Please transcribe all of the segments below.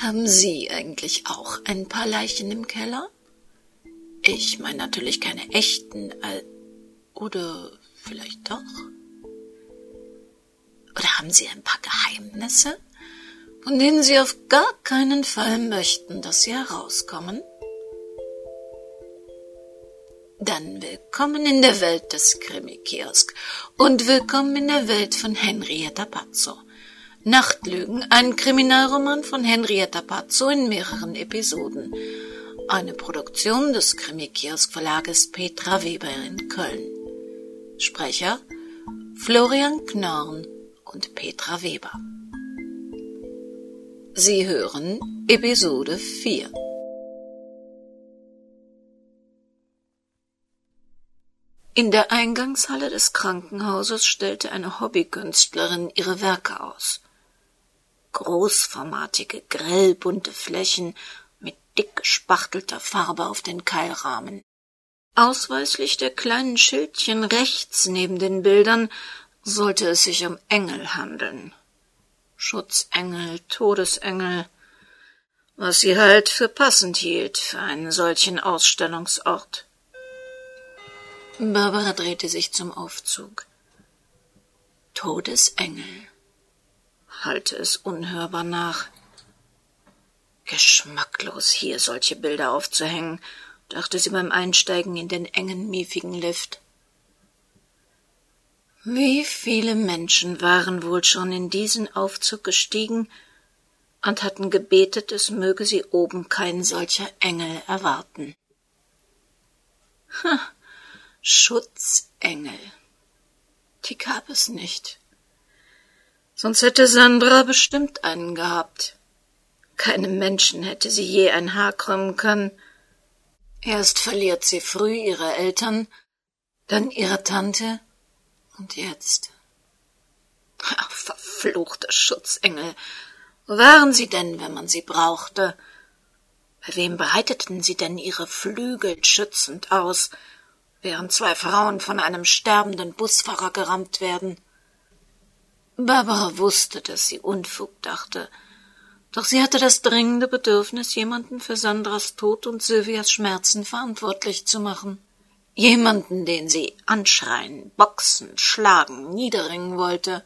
Haben Sie eigentlich auch ein paar Leichen im Keller? Ich meine natürlich keine echten, äh, oder vielleicht doch? Oder haben Sie ein paar Geheimnisse, von denen Sie auf gar keinen Fall möchten, dass sie herauskommen? Dann willkommen in der Welt des Krimi-Kiosk und willkommen in der Welt von Henrietta Pazzo. Nachtlügen, ein Kriminalroman von Henrietta Pazzo in mehreren Episoden. Eine Produktion des Krimi-Kiosk Verlages Petra Weber in Köln. Sprecher Florian Knorn und Petra Weber. Sie hören Episode 4. In der Eingangshalle des Krankenhauses stellte eine Hobbykünstlerin ihre Werke aus. Großformatige, grellbunte Flächen mit dick gespachtelter Farbe auf den Keilrahmen. Ausweislich der kleinen Schildchen rechts neben den Bildern sollte es sich um Engel handeln. Schutzengel, Todesengel, was sie halt für passend hielt für einen solchen Ausstellungsort. Barbara drehte sich zum Aufzug. Todesengel, hallte es unhörbar nach. Geschmacklos, hier solche Bilder aufzuhängen, dachte sie beim Einsteigen in den engen, miefigen Lift. Wie viele Menschen waren wohl schon in diesen Aufzug gestiegen und hatten gebetet, es möge sie oben kein solcher Engel erwarten. Ha, Schutzengel. Die gab es nicht. Sonst hätte Sandra bestimmt einen gehabt. Keinem Menschen hätte sie je ein Haar krümmen können. Erst verliert sie früh ihre Eltern, dann ihre Tante und jetzt. Ach, verfluchte Schutzengel. Wo waren sie denn, wenn man sie brauchte? Bei wem breiteten sie denn ihre Flügel schützend aus, während zwei Frauen von einem sterbenden Busfahrer gerammt werden. Barbara wusste, dass sie Unfug dachte, doch sie hatte das dringende Bedürfnis, jemanden für Sandras Tod und Sylvias Schmerzen verantwortlich zu machen. Jemanden, den sie anschreien, boxen, schlagen, niederringen wollte.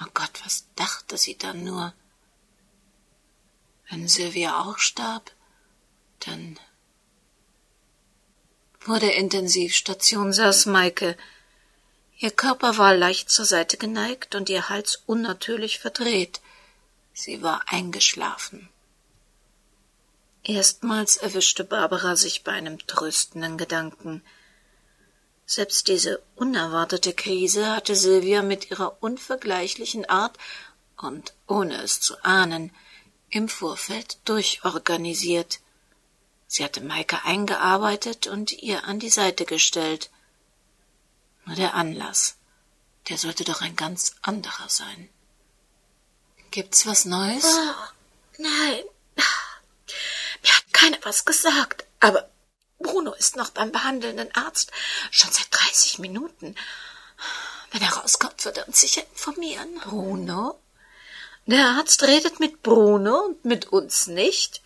Oh Gott, was dachte sie dann nur? Wenn Sylvia auch starb, dann vor der Intensivstation saß Maike. Ihr Körper war leicht zur Seite geneigt und ihr Hals unnatürlich verdreht. Sie war eingeschlafen. Erstmals erwischte Barbara sich bei einem tröstenden Gedanken. Selbst diese unerwartete Krise hatte Silvia mit ihrer unvergleichlichen Art und ohne es zu ahnen im Vorfeld durchorganisiert. Sie hatte Maike eingearbeitet und ihr an die Seite gestellt. Nur der Anlass, der sollte doch ein ganz anderer sein. Gibt's was Neues? Oh, nein. Mir hat keiner was gesagt, aber Bruno ist noch beim behandelnden Arzt, schon seit dreißig Minuten. Wenn er rauskommt, wird er uns sicher informieren. Bruno? Der Arzt redet mit Bruno und mit uns nicht?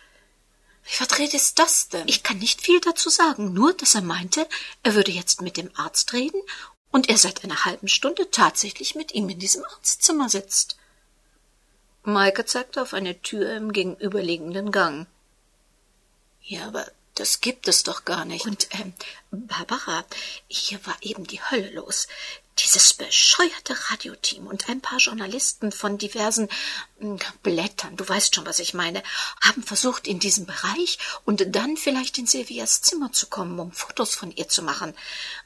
Wie verdreht ist das denn? Ich kann nicht viel dazu sagen, nur dass er meinte, er würde jetzt mit dem Arzt reden und er seit einer halben Stunde tatsächlich mit ihm in diesem Arztzimmer sitzt. Maike zeigte auf eine Tür im gegenüberliegenden Gang. Ja, aber das gibt es doch gar nicht. Und, ähm, Barbara, hier war eben die Hölle los. Dieses bescheuerte Radioteam und ein paar Journalisten von diversen hm, Blättern, du weißt schon, was ich meine, haben versucht, in diesem Bereich und dann vielleicht in Silvias Zimmer zu kommen, um Fotos von ihr zu machen.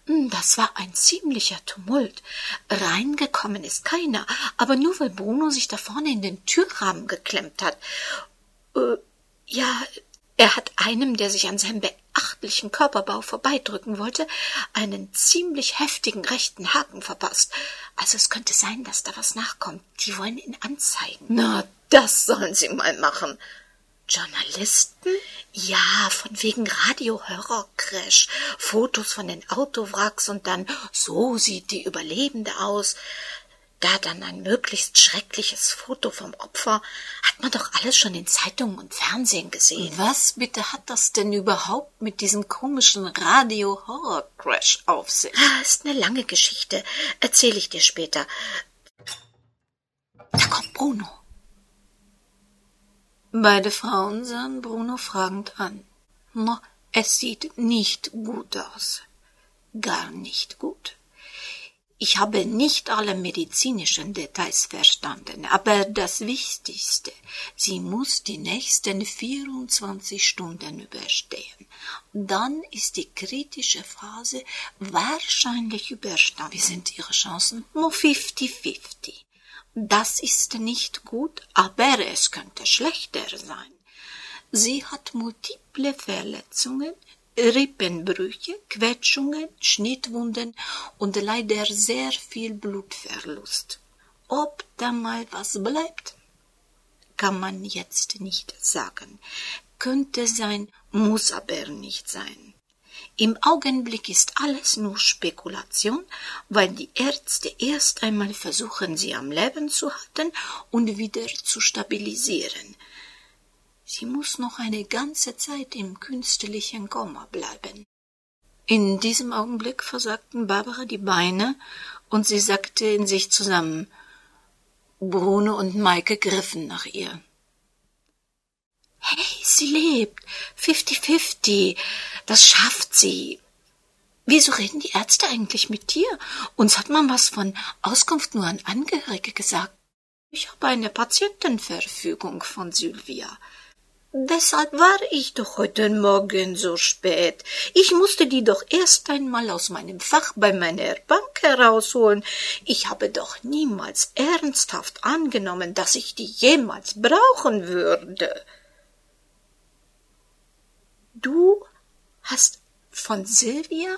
Hm, das war ein ziemlicher Tumult. Reingekommen ist keiner, aber nur weil Bruno sich da vorne in den Türrahmen geklemmt hat. Äh, ja, er hat einem, der sich an seinem beachtlichen Körperbau vorbeidrücken wollte, einen ziemlich heftigen rechten Haken verpasst. Also es könnte sein, dass da was nachkommt. Die wollen ihn anzeigen. Na, das sollen sie mal machen. Journalisten? Ja, von wegen Radiohörercrash. Fotos von den Autowracks und dann, so sieht die Überlebende aus. Da dann ein möglichst schreckliches Foto vom Opfer, hat man doch alles schon in Zeitungen und Fernsehen gesehen. Was bitte hat das denn überhaupt mit diesem komischen Radio-Horror-Crash auf sich? Ah, ist eine lange Geschichte. Erzähle ich dir später. Da kommt Bruno. Beide Frauen sahen Bruno fragend an. No, es sieht nicht gut aus. Gar nicht gut. Ich habe nicht alle medizinischen Details verstanden, aber das Wichtigste, sie muss die nächsten 24 Stunden überstehen. Dann ist die kritische Phase wahrscheinlich überstanden. Wie sind ihre Chancen? Nur 50-50. Das ist nicht gut, aber es könnte schlechter sein. Sie hat multiple Verletzungen, Rippenbrüche, Quetschungen, Schnittwunden und leider sehr viel Blutverlust. Ob da mal was bleibt, kann man jetzt nicht sagen. Könnte sein, muss aber nicht sein. Im Augenblick ist alles nur Spekulation, weil die Ärzte erst einmal versuchen, sie am Leben zu halten und wieder zu stabilisieren. Sie muss noch eine ganze Zeit im künstlichen Koma bleiben. In diesem Augenblick versagten Barbara die Beine und sie sackte in sich zusammen. Bruno und Maike griffen nach ihr. Hey, sie lebt. Fifty-fifty. Das schafft sie. Wieso reden die Ärzte eigentlich mit dir? Uns hat man was von Auskunft nur an Angehörige gesagt. Ich habe eine Patientenverfügung von Sylvia. Deshalb war ich doch heute Morgen so spät. Ich musste die doch erst einmal aus meinem Fach bei meiner Bank herausholen. Ich habe doch niemals ernsthaft angenommen, dass ich die jemals brauchen würde. Du hast von Silvia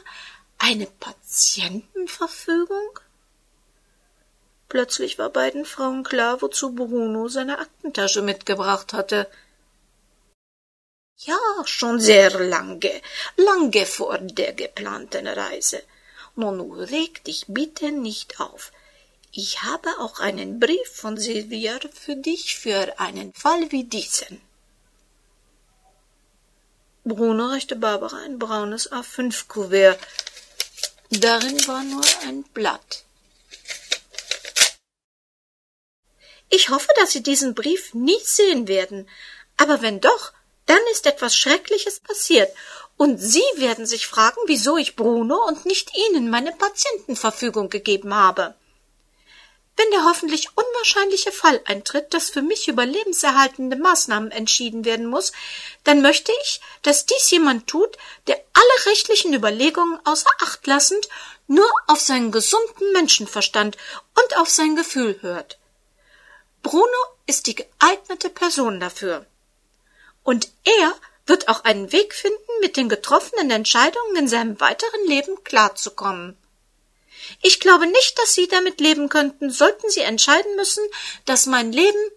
eine Patientenverfügung? Plötzlich war beiden Frauen klar, wozu Bruno seine Aktentasche mitgebracht hatte. Ja, schon sehr lange, lange vor der geplanten Reise. Nun reg dich bitte nicht auf. Ich habe auch einen Brief von Silvia für dich für einen Fall wie diesen. Bruno reichte Barbara ein braunes A5-Kuvert. Darin war nur ein Blatt. Ich hoffe, dass Sie diesen Brief nie sehen werden. Aber wenn doch, dann ist etwas Schreckliches passiert, und Sie werden sich fragen, wieso ich Bruno und nicht Ihnen meine Patientenverfügung gegeben habe. Wenn der hoffentlich unwahrscheinliche Fall eintritt, dass für mich über lebenserhaltende Maßnahmen entschieden werden muss, dann möchte ich, dass dies jemand tut, der alle rechtlichen Überlegungen außer Acht lassend nur auf seinen gesunden Menschenverstand und auf sein Gefühl hört. Bruno ist die geeignete Person dafür. Und er wird auch einen Weg finden, mit den getroffenen Entscheidungen in seinem weiteren Leben klarzukommen. Ich glaube nicht, dass Sie damit leben könnten, sollten Sie entscheiden müssen, dass mein Leben.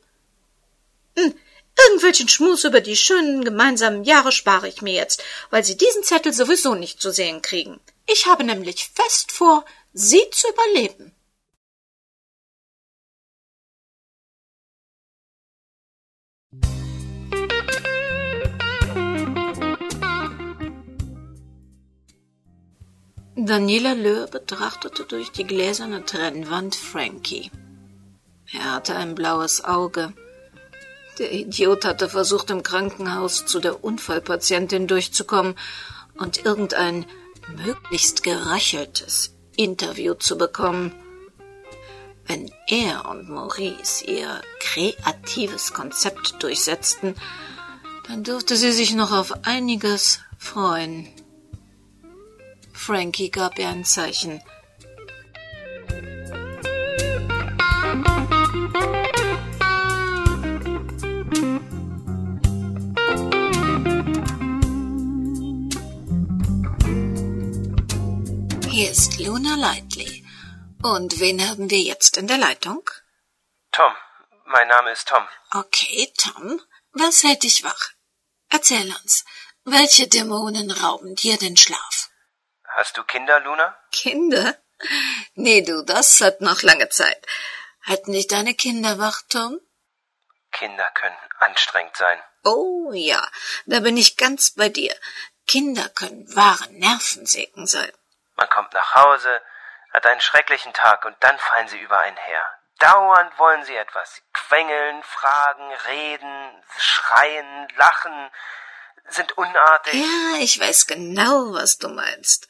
Hm, irgendwelchen Schmus über die schönen gemeinsamen Jahre spare ich mir jetzt, weil Sie diesen Zettel sowieso nicht zu sehen kriegen. Ich habe nämlich fest vor, Sie zu überleben. Daniela Löhr betrachtete durch die gläserne Trennwand Frankie. Er hatte ein blaues Auge. Der Idiot hatte versucht, im Krankenhaus zu der Unfallpatientin durchzukommen und irgendein möglichst geracheltes Interview zu bekommen. Wenn er und Maurice ihr kreatives Konzept durchsetzten, dann durfte sie sich noch auf einiges freuen. Frankie gab ihr ein Zeichen. Hier ist Luna Lightly. Und wen haben wir jetzt in der Leitung? Tom. Mein Name ist Tom. Okay, Tom. Was hält dich wach? Erzähl uns, welche Dämonen rauben dir den Schlaf? Hast du Kinder, Luna? Kinder? nee, du, das hat noch lange Zeit. Halten dich deine Kinder wach, Tom? Kinder können anstrengend sein. Oh ja, da bin ich ganz bei dir. Kinder können wahre Nervensägen sein. Man kommt nach Hause, hat einen schrecklichen Tag und dann fallen sie über einen her. Dauernd wollen sie etwas. Quengeln, fragen, reden, schreien, lachen, sind unartig. Ja, ich weiß genau, was du meinst.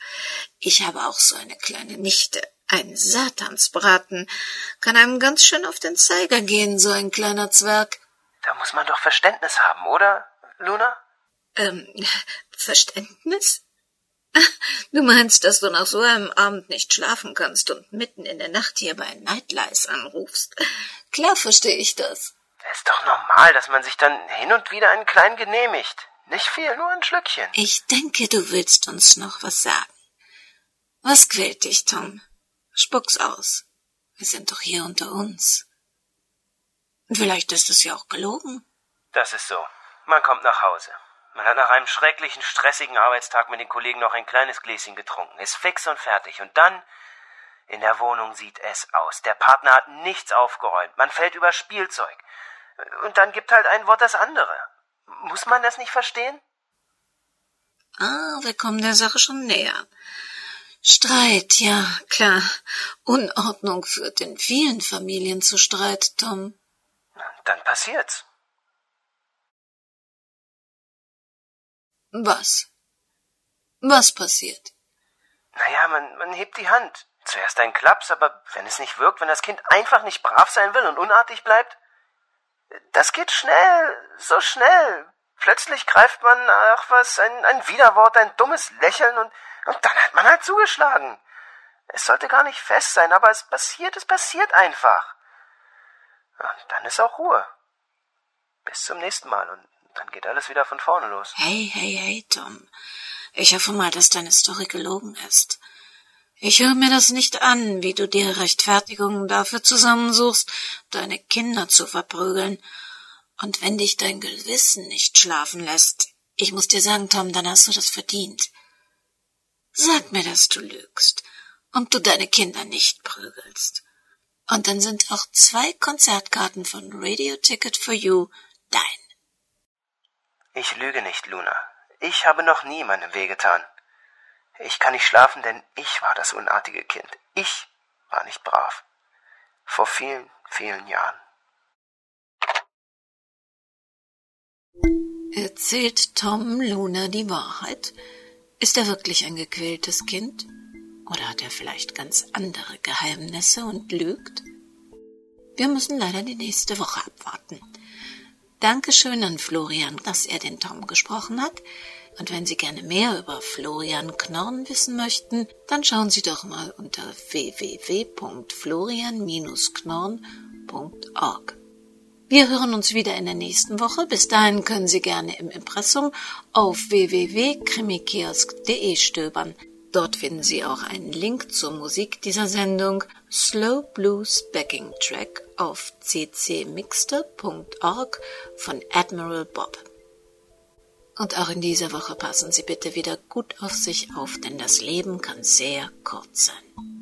Ich habe auch so eine kleine Nichte. Ein Satansbraten. Kann einem ganz schön auf den Zeiger gehen, so ein kleiner Zwerg. Da muss man doch Verständnis haben, oder, Luna? Ähm, Verständnis? Du meinst, dass du nach so einem Abend nicht schlafen kannst und mitten in der Nacht hier bei Nightlies anrufst? Klar verstehe ich das. Ist doch normal, dass man sich dann hin und wieder einen kleinen genehmigt. Nicht viel, nur ein Schlückchen. Ich denke, du willst uns noch was sagen. Was quält dich, Tom? Spuck's aus. Wir sind doch hier unter uns. Und vielleicht ist es ja auch gelogen. Das ist so. Man kommt nach Hause. Man hat nach einem schrecklichen, stressigen Arbeitstag mit den Kollegen noch ein kleines Gläschen getrunken, ist fix und fertig. Und dann in der Wohnung sieht es aus. Der Partner hat nichts aufgeräumt. Man fällt über Spielzeug. Und dann gibt halt ein Wort das andere. Muss man das nicht verstehen? Ah, wir kommen der Sache schon näher. Streit, ja, klar. Unordnung führt in vielen Familien zu Streit, Tom. Dann passiert's. Was? Was passiert? Naja, man, man hebt die Hand. Zuerst ein Klaps, aber wenn es nicht wirkt, wenn das Kind einfach nicht brav sein will und unartig bleibt, das geht schnell, so schnell. Plötzlich greift man nach was, ein, ein Widerwort, ein dummes Lächeln und, und dann hat man halt zugeschlagen. Es sollte gar nicht fest sein, aber es passiert, es passiert einfach. Und dann ist auch Ruhe. Bis zum nächsten Mal und dann geht alles wieder von vorne los. Hey, hey, hey, Tom. Ich hoffe mal, dass deine Story gelogen ist. Ich höre mir das nicht an, wie du dir Rechtfertigungen dafür zusammensuchst, deine Kinder zu verprügeln. Und wenn dich dein Gewissen nicht schlafen lässt, ich muss dir sagen, Tom, dann hast du das verdient. Sag mir, dass du lügst und du deine Kinder nicht prügelst. Und dann sind auch zwei Konzertkarten von Radio Ticket for You dein. Ich lüge nicht, Luna. Ich habe noch nie meinem wehgetan. Ich kann nicht schlafen, denn ich war das unartige Kind. Ich war nicht brav. Vor vielen, vielen Jahren. Erzählt Tom Luna die Wahrheit? Ist er wirklich ein gequältes Kind? Oder hat er vielleicht ganz andere Geheimnisse und lügt? Wir müssen leider die nächste Woche abwarten. Dankeschön an Florian, dass er den Tom gesprochen hat. Und wenn Sie gerne mehr über Florian Knorn wissen möchten, dann schauen Sie doch mal unter www.florian-knorn.org. Wir hören uns wieder in der nächsten Woche. Bis dahin können Sie gerne im Impressum auf www.krimikiosk.de stöbern. Dort finden Sie auch einen Link zur Musik dieser Sendung Slow Blues Backing Track auf ccmixter.org von Admiral Bob. Und auch in dieser Woche passen Sie bitte wieder gut auf sich auf, denn das Leben kann sehr kurz sein.